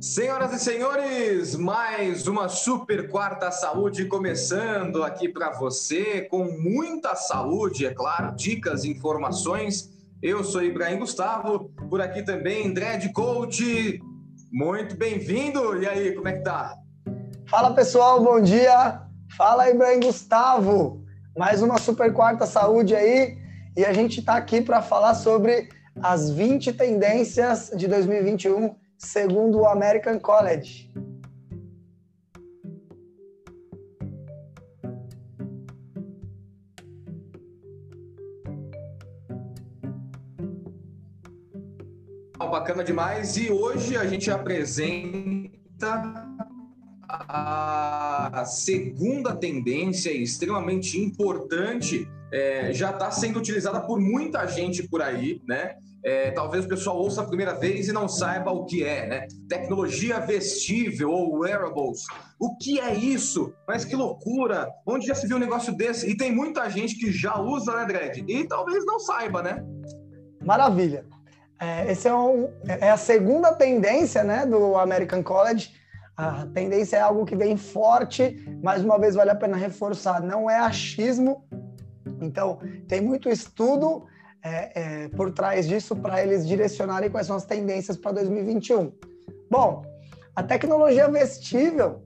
Senhoras e senhores, mais uma super quarta saúde começando aqui para você, com muita saúde, é claro, dicas, informações. Eu sou Ibrahim Gustavo, por aqui também Dredd Coach. Muito bem-vindo. E aí, como é que tá? Fala pessoal, bom dia. Fala Ibrahim Gustavo. Mais uma super quarta saúde aí e a gente está aqui para falar sobre as 20 tendências de 2021 segundo o American College. Bacana demais. E hoje a gente apresenta a segunda tendência extremamente importante é, já está sendo utilizada por muita gente por aí, né? É, talvez o pessoal ouça a primeira vez e não saiba o que é, né? Tecnologia vestível ou wearables. O que é isso? Mas que loucura! Onde já se viu um negócio desse? E tem muita gente que já usa, né, Dredd? E talvez não saiba, né? Maravilha. É, esse é, um, é a segunda tendência, né, do American College. A tendência é algo que vem forte. Mais uma vez, vale a pena reforçar. Não é achismo, então, tem muito estudo é, é, por trás disso para eles direcionarem quais são as tendências para 2021. Bom, a tecnologia vestível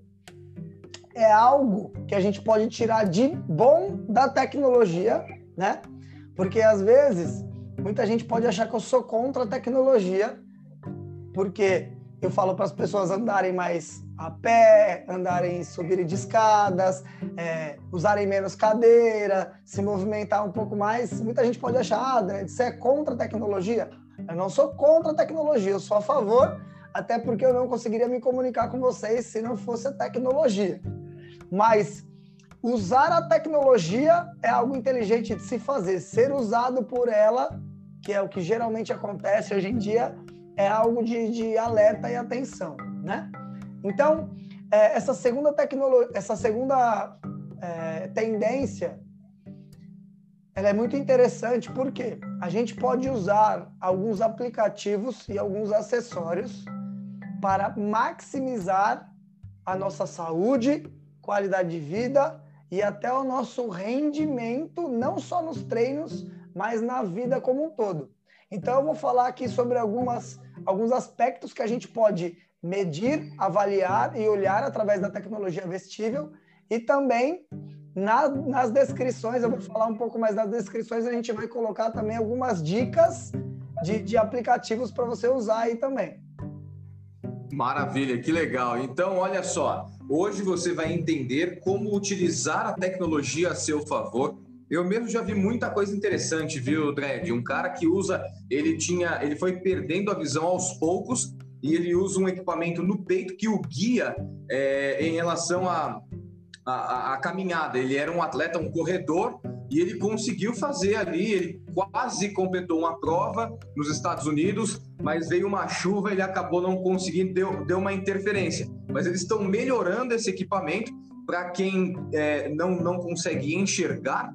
é algo que a gente pode tirar de bom da tecnologia, né? Porque às vezes muita gente pode achar que eu sou contra a tecnologia, porque eu falo para as pessoas andarem mais a pé, andarem, subirem de escadas, é, usarem menos cadeira, se movimentar um pouco mais. Muita gente pode achar, ah, André, você é contra a tecnologia? Eu não sou contra a tecnologia, eu sou a favor, até porque eu não conseguiria me comunicar com vocês se não fosse a tecnologia. Mas usar a tecnologia é algo inteligente de se fazer. Ser usado por ela, que é o que geralmente acontece hoje em dia, é algo de, de alerta e atenção, né? Então, é, essa segunda tecnologia, essa segunda é, tendência, ela é muito interessante porque a gente pode usar alguns aplicativos e alguns acessórios para maximizar a nossa saúde, qualidade de vida e até o nosso rendimento, não só nos treinos, mas na vida como um todo. Então, eu vou falar aqui sobre algumas, alguns aspectos que a gente pode medir, avaliar e olhar através da tecnologia vestível e também na, nas descrições, eu vou falar um pouco mais das descrições, a gente vai colocar também algumas dicas de, de aplicativos para você usar aí também. Maravilha, que legal. Então, olha só, hoje você vai entender como utilizar a tecnologia a seu favor. Eu mesmo já vi muita coisa interessante, viu, Dredd? Um cara que usa, ele tinha, ele foi perdendo a visão aos poucos e ele usa um equipamento no peito que o guia é, em relação à a, a, a, caminhada. Ele era um atleta, um corredor, e ele conseguiu fazer ali, ele quase completou uma prova nos Estados Unidos, mas veio uma chuva, ele acabou não conseguindo, deu, deu uma interferência. Mas eles estão melhorando esse equipamento para quem é, não, não consegue enxergar,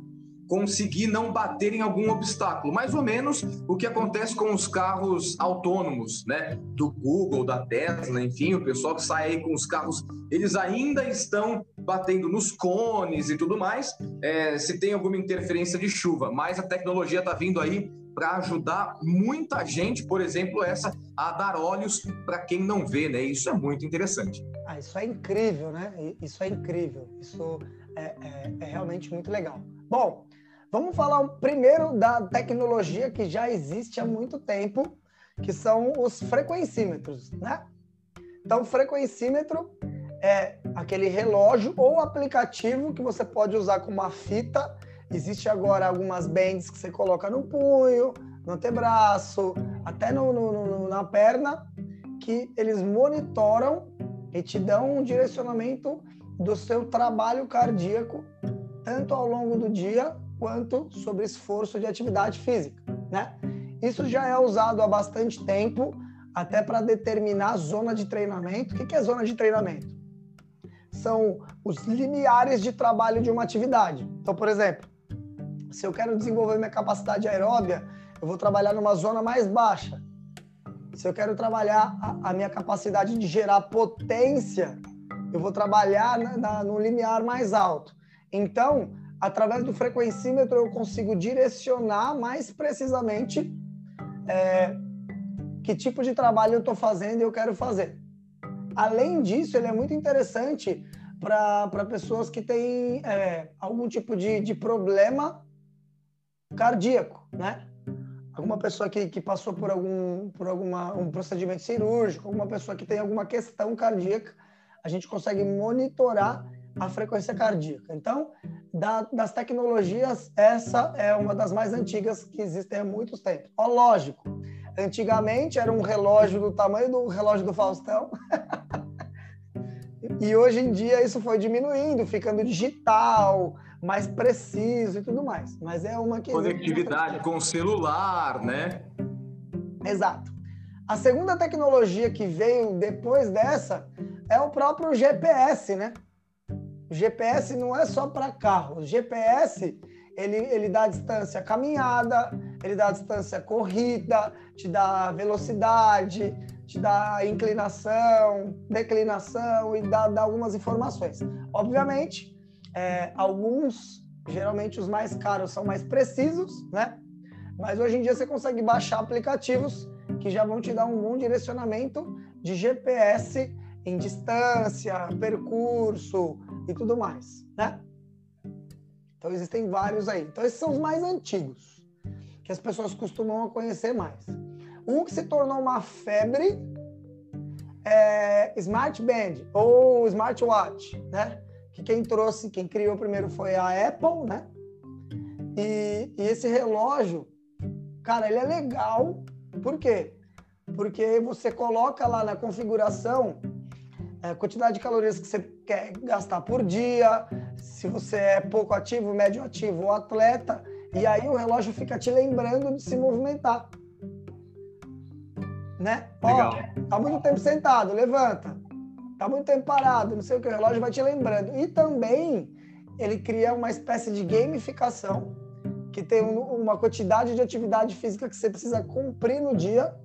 conseguir não bater em algum obstáculo. Mais ou menos o que acontece com os carros autônomos, né? Do Google, da Tesla, enfim, o pessoal que sai aí com os carros, eles ainda estão batendo nos cones e tudo mais, é, se tem alguma interferência de chuva. Mas a tecnologia está vindo aí para ajudar muita gente, por exemplo, essa a dar olhos para quem não vê, né? Isso é muito interessante. Ah, isso é incrível, né? Isso é incrível. Isso é, é, é realmente muito legal. Bom, Vamos falar primeiro da tecnologia que já existe há muito tempo, que são os frequencímetros, né? Então, frequencímetro é aquele relógio ou aplicativo que você pode usar com uma fita. Existe agora algumas bands que você coloca no punho, no antebraço, até no, no, no, na perna, que eles monitoram e te dão um direcionamento do seu trabalho cardíaco, tanto ao longo do dia quanto sobre esforço de atividade física, né? Isso já é usado há bastante tempo, até para determinar a zona de treinamento. O que é zona de treinamento? São os limiares de trabalho de uma atividade. Então, por exemplo, se eu quero desenvolver minha capacidade aeróbia, eu vou trabalhar numa zona mais baixa. Se eu quero trabalhar a, minha capacidade de gerar potência, eu vou trabalhar no limiar mais alto. Então, através do frequencímetro, eu consigo direcionar mais precisamente é, que tipo de trabalho eu estou fazendo e eu quero fazer. Além disso, ele é muito interessante para pessoas que têm é, algum tipo de, de problema cardíaco, né? Alguma pessoa que, que passou por algum por alguma, um procedimento cirúrgico, alguma pessoa que tem alguma questão cardíaca, a gente consegue monitorar a frequência cardíaca. Então, da, das tecnologias, essa é uma das mais antigas que existem há muitos tempos. Ó, lógico, antigamente era um relógio do tamanho do relógio do Faustão. e hoje em dia isso foi diminuindo, ficando digital, mais preciso e tudo mais. Mas é uma que. Conectividade com o celular, né? Exato. A segunda tecnologia que veio depois dessa é o próprio GPS, né? O GPS não é só para carro. O GPS ele, ele dá distância caminhada, ele dá distância corrida, te dá velocidade, te dá inclinação, declinação e dá, dá algumas informações. Obviamente, é, alguns, geralmente os mais caros, são mais precisos, né? Mas hoje em dia você consegue baixar aplicativos que já vão te dar um bom direcionamento de GPS em distância, percurso e tudo mais, né? Então existem vários aí. Então esses são os mais antigos, que as pessoas costumam conhecer mais. Um que se tornou uma febre é Smart Band ou Smartwatch, né? Que quem trouxe, quem criou primeiro foi a Apple, né? E, e esse relógio, cara, ele é legal. Por quê? Porque você coloca lá na configuração a é, quantidade de calorias que você quer gastar por dia, se você é pouco ativo, médio ativo ou atleta, e aí o relógio fica te lembrando de se movimentar. Né? Legal. Ó, tá muito tempo sentado, levanta. Tá muito tempo parado, não sei o que, o relógio vai te lembrando. E também ele cria uma espécie de gamificação que tem um, uma quantidade de atividade física que você precisa cumprir no dia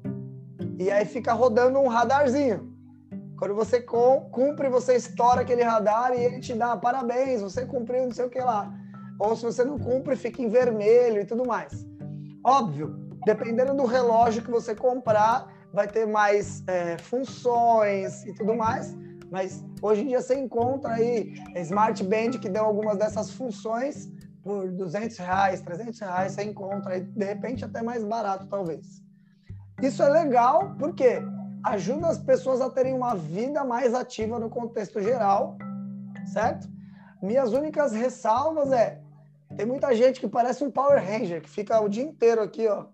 e aí fica rodando um radarzinho. Quando você cumpre, você estoura aquele radar e ele te dá parabéns, você cumpriu não sei o que lá. Ou se você não cumpre, fica em vermelho e tudo mais. Óbvio, dependendo do relógio que você comprar, vai ter mais é, funções e tudo mais. Mas hoje em dia você encontra aí Smart Band que deu algumas dessas funções por 200 reais, 300 reais, você encontra aí, de repente até mais barato talvez. Isso é legal, porque ajuda as pessoas a terem uma vida mais ativa no contexto geral, certo? Minhas únicas ressalvas é tem muita gente que parece um Power Ranger, que fica o dia inteiro aqui, ó,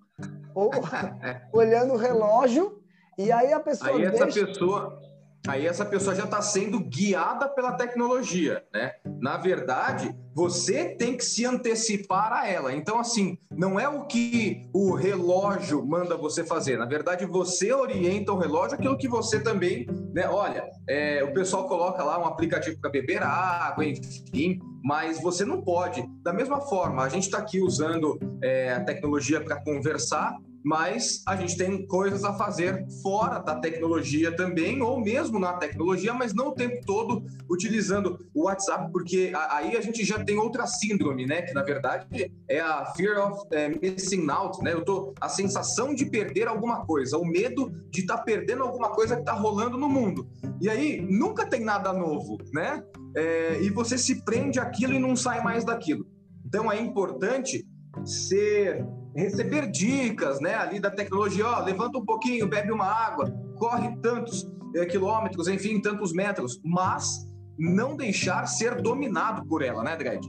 olhando o relógio, e aí a pessoa. Aí essa deixa... pessoa aí essa pessoa já está sendo guiada pela tecnologia, né? Na verdade, você tem que se antecipar a ela. Então, assim, não é o que o relógio manda você fazer. Na verdade, você orienta o relógio aquilo que você também, né? Olha, é, o pessoal coloca lá um aplicativo para beber água, enfim, mas você não pode. Da mesma forma, a gente está aqui usando é, a tecnologia para conversar, mas a gente tem coisas a fazer fora da tecnologia também, ou mesmo na tecnologia, mas não o tempo todo utilizando o WhatsApp, porque aí a gente já tem outra síndrome, né? Que na verdade é a fear of é, missing out, né? Eu tô a sensação de perder alguma coisa, o medo de estar tá perdendo alguma coisa que está rolando no mundo. E aí nunca tem nada novo, né? É, e você se prende aquilo e não sai mais daquilo. Então é importante ser receber dicas, né, ali da tecnologia, ó, levanta um pouquinho, bebe uma água, corre tantos é, quilômetros, enfim, tantos metros, mas não deixar ser dominado por ela, né, Dredd?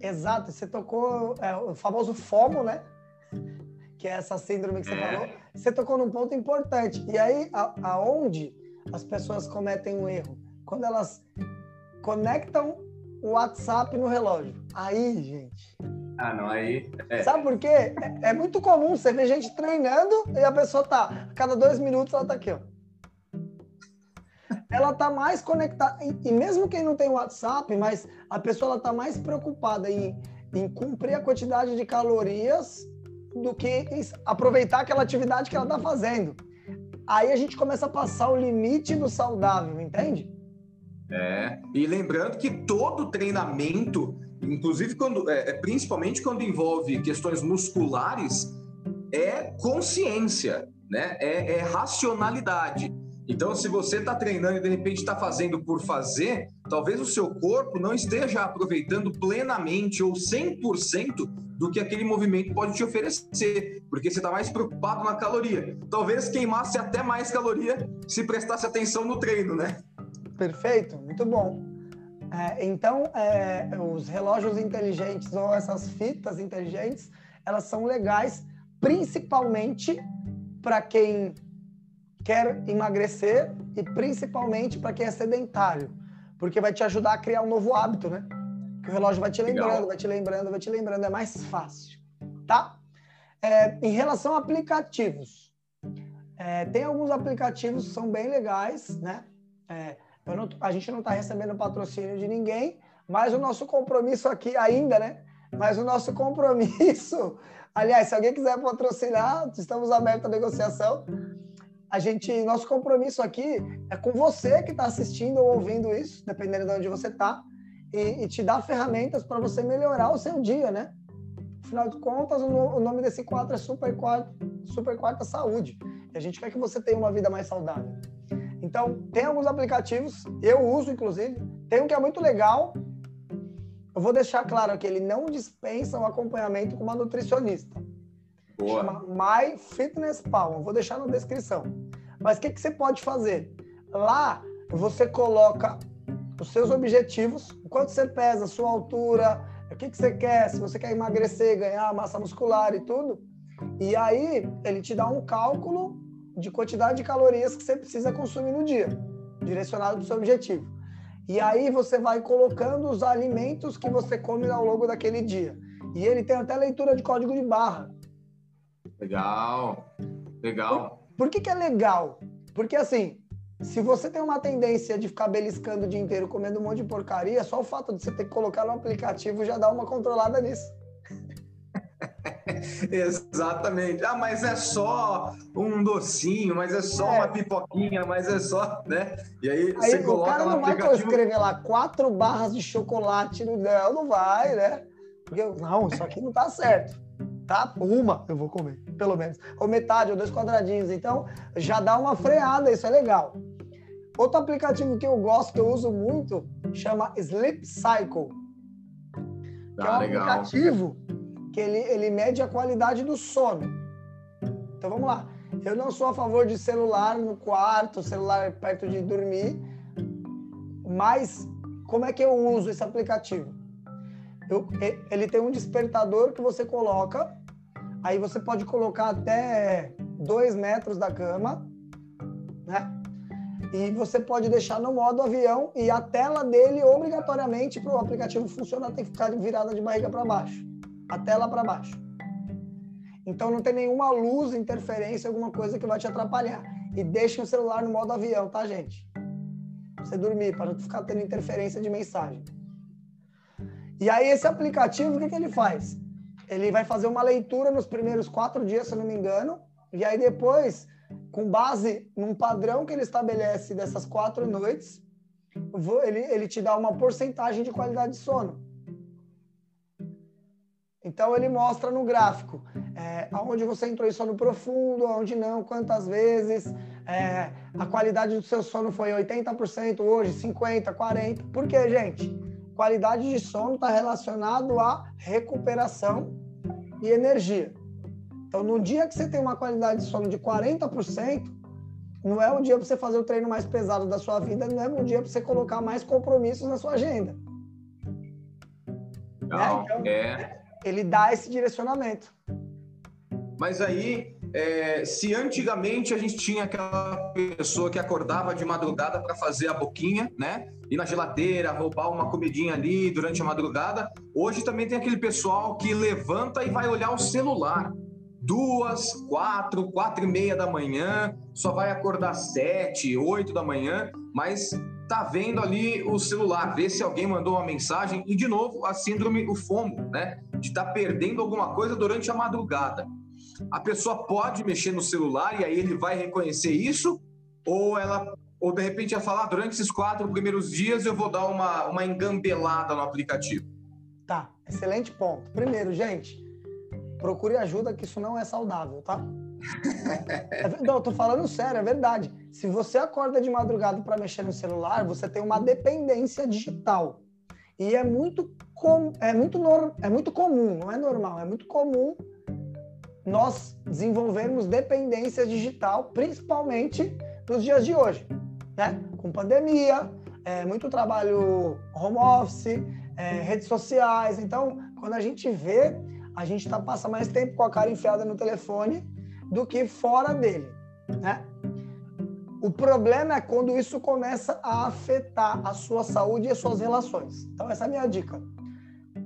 Exato, você tocou é, o famoso FOMO, né? Que é essa síndrome que você é. falou. Você tocou num ponto importante. E aí, a, aonde as pessoas cometem um erro? Quando elas conectam o WhatsApp no relógio. Aí, gente, ah, não, aí. É. Sabe por quê? É, é, muito comum você ver gente treinando e a pessoa tá, a cada dois minutos ela tá aqui, ó. Ela tá mais conectada, e, e mesmo quem não tem WhatsApp, mas a pessoa ela tá mais preocupada em, em cumprir a quantidade de calorias do que aproveitar aquela atividade que ela está fazendo. Aí a gente começa a passar o limite do saudável, entende? É, e lembrando que todo treinamento, inclusive quando, é, é principalmente quando envolve questões musculares, é consciência, né? é, é racionalidade. Então, se você está treinando e de repente está fazendo por fazer, talvez o seu corpo não esteja aproveitando plenamente ou 100% do que aquele movimento pode te oferecer, porque você está mais preocupado na caloria. Talvez queimasse até mais caloria se prestasse atenção no treino, né? Perfeito, muito bom. É, então, é, os relógios inteligentes ou essas fitas inteligentes, elas são legais principalmente para quem quer emagrecer e principalmente para quem é sedentário, porque vai te ajudar a criar um novo hábito, né? Que o relógio vai te lembrando, Legal. vai te lembrando, vai te lembrando, é mais fácil, tá? É, em relação a aplicativos, é, tem alguns aplicativos que são bem legais, né? É, não, a gente não está recebendo patrocínio de ninguém, mas o nosso compromisso aqui ainda, né? Mas o nosso compromisso, aliás, se alguém quiser patrocinar, estamos abertos à negociação a gente, nosso compromisso aqui é com você que está assistindo ou ouvindo isso, dependendo de onde você está, e, e, te dar ferramentas para você melhorar o seu dia, né? Afinal de contas, o, o nome desse quadro é Super Quarta, Super Quarta Saúde. E a gente quer que você tenha uma vida mais saudável. Então, tem alguns aplicativos, eu uso inclusive. Tem um que é muito legal. Eu vou deixar claro que ele não dispensa o um acompanhamento com uma nutricionista. Boa. Chama My Fitness Pal. Vou deixar na descrição. Mas o que, que você pode fazer? Lá você coloca os seus objetivos, o quanto você pesa, sua altura, o que, que você quer, se você quer emagrecer, ganhar massa muscular e tudo. E aí ele te dá um cálculo de quantidade de calorias que você precisa consumir no dia, direcionado para o seu objetivo. E aí você vai colocando os alimentos que você come ao longo daquele dia. E ele tem até leitura de código de barra. Legal, legal. Por, por que, que é legal? Porque assim, se você tem uma tendência de ficar beliscando o dia inteiro comendo um monte de porcaria, só o fato de você ter que colocar no aplicativo já dá uma controlada nisso. Exatamente. Ah, mas é só um docinho, mas é só é. uma pipoquinha, mas é só, né? E aí, aí você coloca o cara não vai escrever lá quatro barras de chocolate no não, não vai, né? Porque não, isso aqui não tá certo tá? Uma eu vou comer, pelo menos. Ou metade, ou dois quadradinhos. Então, já dá uma freada, isso é legal. Outro aplicativo que eu gosto, que eu uso muito, chama Sleep Cycle. Que ah, é um legal. aplicativo que ele, ele mede a qualidade do sono. Então, vamos lá. Eu não sou a favor de celular no quarto, celular perto de dormir, mas como é que eu uso esse aplicativo? Eu, ele tem um despertador que você coloca, aí você pode colocar até dois metros da cama, né? E você pode deixar no modo avião e a tela dele, obrigatoriamente, para o aplicativo funcionar, tem que ficar virada de barriga para baixo. A tela para baixo. Então não tem nenhuma luz, interferência, alguma coisa que vai te atrapalhar. E deixe o celular no modo avião, tá, gente? Pra você dormir, para não ficar tendo interferência de mensagem. E aí esse aplicativo, o que, que ele faz? Ele vai fazer uma leitura nos primeiros quatro dias, se eu não me engano, e aí depois, com base num padrão que ele estabelece dessas quatro noites, ele, ele te dá uma porcentagem de qualidade de sono. Então ele mostra no gráfico é, aonde você entrou em sono profundo, aonde não, quantas vezes, é, a qualidade do seu sono foi 80% hoje, 50%, 40%. Por quê, gente? qualidade de sono está relacionado à recuperação e energia. Então, no dia que você tem uma qualidade de sono de 40%, não é o dia para você fazer o treino mais pesado da sua vida, não é um dia para você colocar mais compromissos na sua agenda. Não, né? então, é... ele dá esse direcionamento. Mas aí, é, se antigamente a gente tinha aquela pessoa que acordava de madrugada para fazer a boquinha, né? Ir na geladeira, roubar uma comidinha ali durante a madrugada, hoje também tem aquele pessoal que levanta e vai olhar o celular. Duas, quatro, quatro e meia da manhã, só vai acordar sete, oito da manhã, mas tá vendo ali o celular, ver se alguém mandou uma mensagem e de novo a síndrome, o FOMO, né? De estar tá perdendo alguma coisa durante a madrugada. a pessoa pode mexer no celular e aí ele vai reconhecer isso? Ou ela ou de repente ia falar, durante esses quatro primeiros dias eu vou dar uma, uma engambelada no aplicativo? Tá, excelente ponto. Primeiro, gente, procure ajuda que isso não é saudável, tá? É, não, tô falando sério, é verdade. Se você acorda de madrugada para mexer no celular, você tem uma dependência digital. E é muito, com, é, muito nor, é muito comum, não é normal, é muito comum nós desenvolvermos dependência digital, principalmente nos dias de hoje, né? Com pandemia, é, muito trabalho home office, é, redes sociais. Então, quando a gente vê, a gente tá, passa mais tempo com a cara enfiada no telefone do que fora dele, né? O problema é quando isso começa a afetar a sua saúde e as suas relações. Então, essa é a minha dica.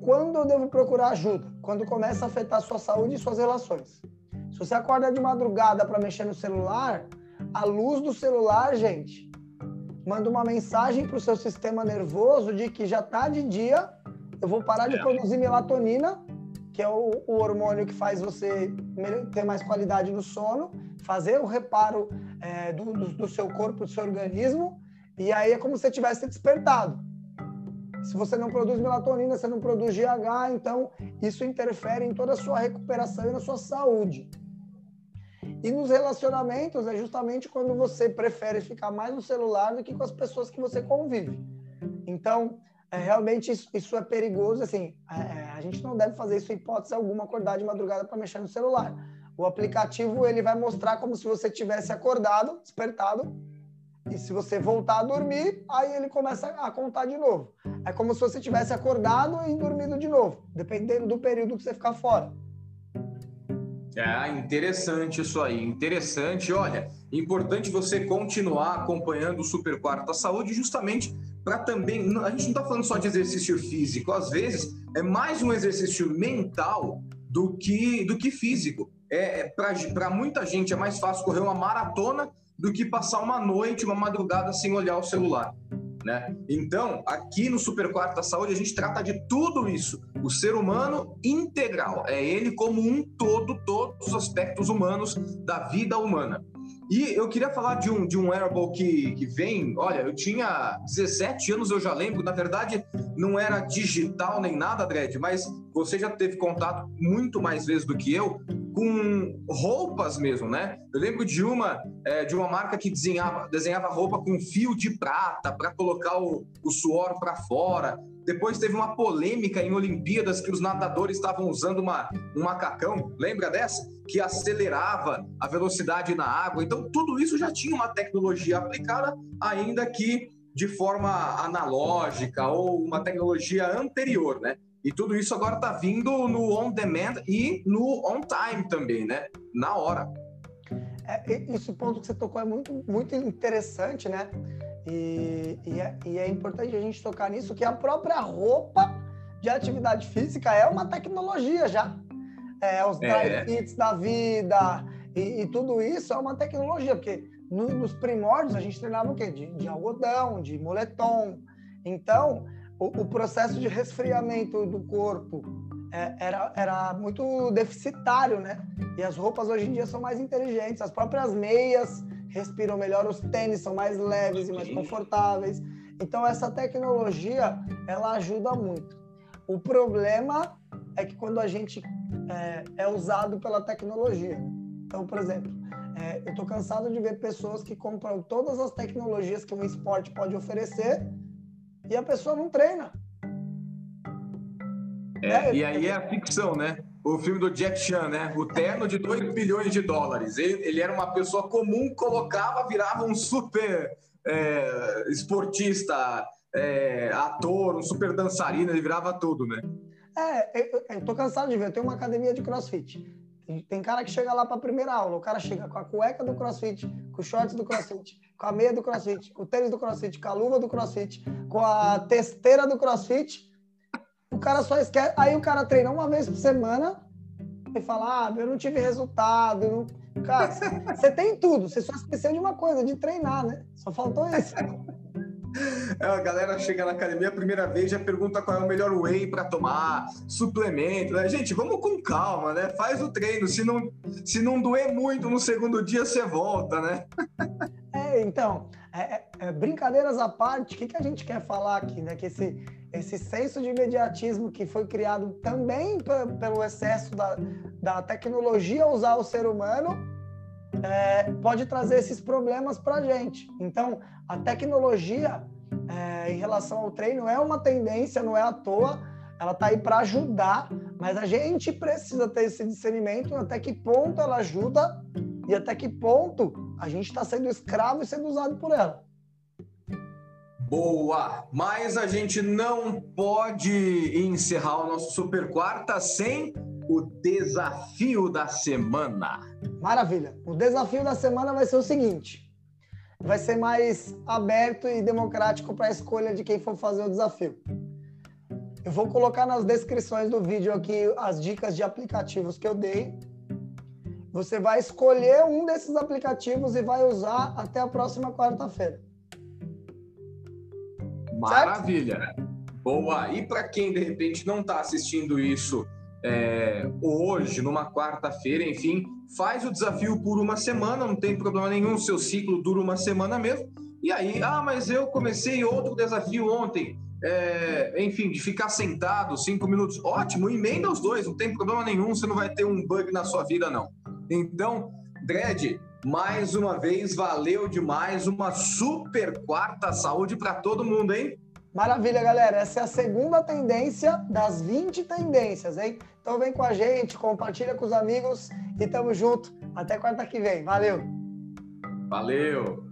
Quando eu devo procurar ajuda? Quando começa a afetar a sua saúde e suas relações. Se você acorda de madrugada para mexer no celular, a luz do celular, gente, manda uma mensagem para o seu sistema nervoso de que já está de dia, eu vou parar de é. produzir melatonina que é o, o hormônio que faz você ter mais qualidade no sono, fazer o reparo é, do, do, do, seu corpo, do seu organismo, e aí é como se você tivesse despertado. Se você não produz melatonina, você não produz GH, então isso interfere em toda a sua recuperação e na sua saúde. E nos relacionamentos é justamente quando você prefere ficar mais no celular do que com as pessoas que você convive. Então, é, realmente isso, isso, é perigoso. Assim, é, é, a gente não deve fazer isso em hipótese alguma, acordar de madrugada para mexer no celular. O aplicativo ele vai mostrar como se você tivesse acordado, despertado, e se você voltar a dormir, aí ele começa a contar de novo. É como se você tivesse acordado e dormido de novo, dependendo do período que você ficar fora. É interessante isso aí, interessante. Olha, importante você continuar acompanhando o Super Quarta Saúde, justamente para também. A gente não está falando só de exercício físico, às vezes é mais um exercício mental do que, do que físico. É, é para muita gente é mais fácil correr uma maratona do que passar uma noite, uma madrugada sem olhar o celular. Né? Então, aqui no Super Quarta Saúde, a gente trata de tudo isso. O ser humano integral. É ele como um todo, todos os aspectos humanos da vida humana. E eu queria falar de um, de um wearable que, que vem. Olha, eu tinha 17 anos, eu já lembro. Na verdade, não era digital nem nada, Dredd, mas você já teve contato muito mais vezes do que eu com roupas mesmo, né? Eu lembro de uma é, de uma marca que desenhava, desenhava roupa com fio de prata para colocar o, o suor para fora. Depois teve uma polêmica em Olimpíadas que os nadadores estavam usando uma, um macacão, lembra dessa? que acelerava a velocidade na água. Então, tudo isso já tinha uma tecnologia aplicada, ainda que de forma analógica ou uma tecnologia anterior, né? E tudo isso agora está vindo no on demand e no on time também, né? Na hora. É, esse ponto que você tocou é muito, muito interessante, né? E, e, é, e é importante a gente tocar nisso, que a própria roupa de atividade física é uma tecnologia já é, os dry é. fits da vida e, e, tudo isso é uma tecnologia, porque no, nos primórdios a gente treinava o quê? De, de algodão, de moletom. Então, o, o, processo de resfriamento do corpo é, era, era muito deficitário, né? E as roupas hoje em dia são mais inteligentes, as próprias meias respiram melhor, os tênis são mais leves e mais confortáveis. Então, essa tecnologia, ela ajuda muito. O problema é que quando a gente é, é usado pela tecnologia. Então, por exemplo, é, eu estou cansado de ver pessoas que compram todas as tecnologias que um esporte pode oferecer e a pessoa não treina. É, e aí é a ficção, né? O filme do Jack Chan, né? O terno de 2 bilhões de dólares. Ele, ele, era uma pessoa comum, colocava, virava um super é, esportista, é, ator, um super dançarino, ele virava tudo, né? É, eu, eu tô cansado de ver. Eu tenho uma academia de crossfit. Tem, cara que chega lá para a primeira aula. O cara chega com a cueca do crossfit, com o shorts do crossfit, com a meia do crossfit, com o tênis do crossfit, com a luva do crossfit, com a testeira do crossfit. O cara só esquece. Aí o cara treina uma vez por semana e fala: Ah, eu não tive resultado. Não... Cara, você tem tudo. Você só esqueceu de uma coisa, de treinar, né? Só faltou isso. É, a galera chega na academia a primeira vez já pergunta qual é o melhor whey para tomar, suplemento, né? Gente, vamos com calma, né? Faz o treino. Se não, se não doer muito no segundo dia, você volta, né? É, então, é, é, é brincadeiras à parte, o que, que a gente quer falar aqui, né? Que esse, esse senso de imediatismo que foi criado também pelo excesso da, da tecnologia usar o ser humano é, pode trazer esses problemas para a gente. Então, a tecnologia é, em relação ao treino é uma tendência, não é à toa, ela está aí para ajudar, mas a gente precisa ter esse discernimento até que ponto ela ajuda e até que ponto a gente está sendo escravo e sendo usado por ela. Boa! Mas a gente não pode encerrar o nosso Super Quarta sem o desafio da semana. Maravilha! O desafio da semana vai ser o seguinte: vai ser mais aberto e democrático para a escolha de quem for fazer o desafio. Eu vou colocar nas descrições do vídeo aqui as dicas de aplicativos que eu dei. Você vai escolher um desses aplicativos e vai usar até a próxima quarta-feira. Maravilha. Certo? Boa. E para quem de repente não está assistindo isso é, hoje, numa quarta-feira, enfim, faz o desafio por uma semana, não tem problema nenhum, seu ciclo dura uma semana mesmo. E aí, ah, mas eu comecei outro desafio ontem. É, enfim, de ficar sentado cinco minutos, ótimo, emenda os dois, não tem problema nenhum, você não vai ter um bug na sua vida, não. Então, Dredd, mais uma vez, valeu demais. Uma super quarta saúde para todo mundo, hein? Maravilha, galera. Essa é a segunda tendência das 20 tendências, hein? Então vem com a gente, compartilha com os amigos e tamo junto. Até quarta que vem. Valeu! Valeu!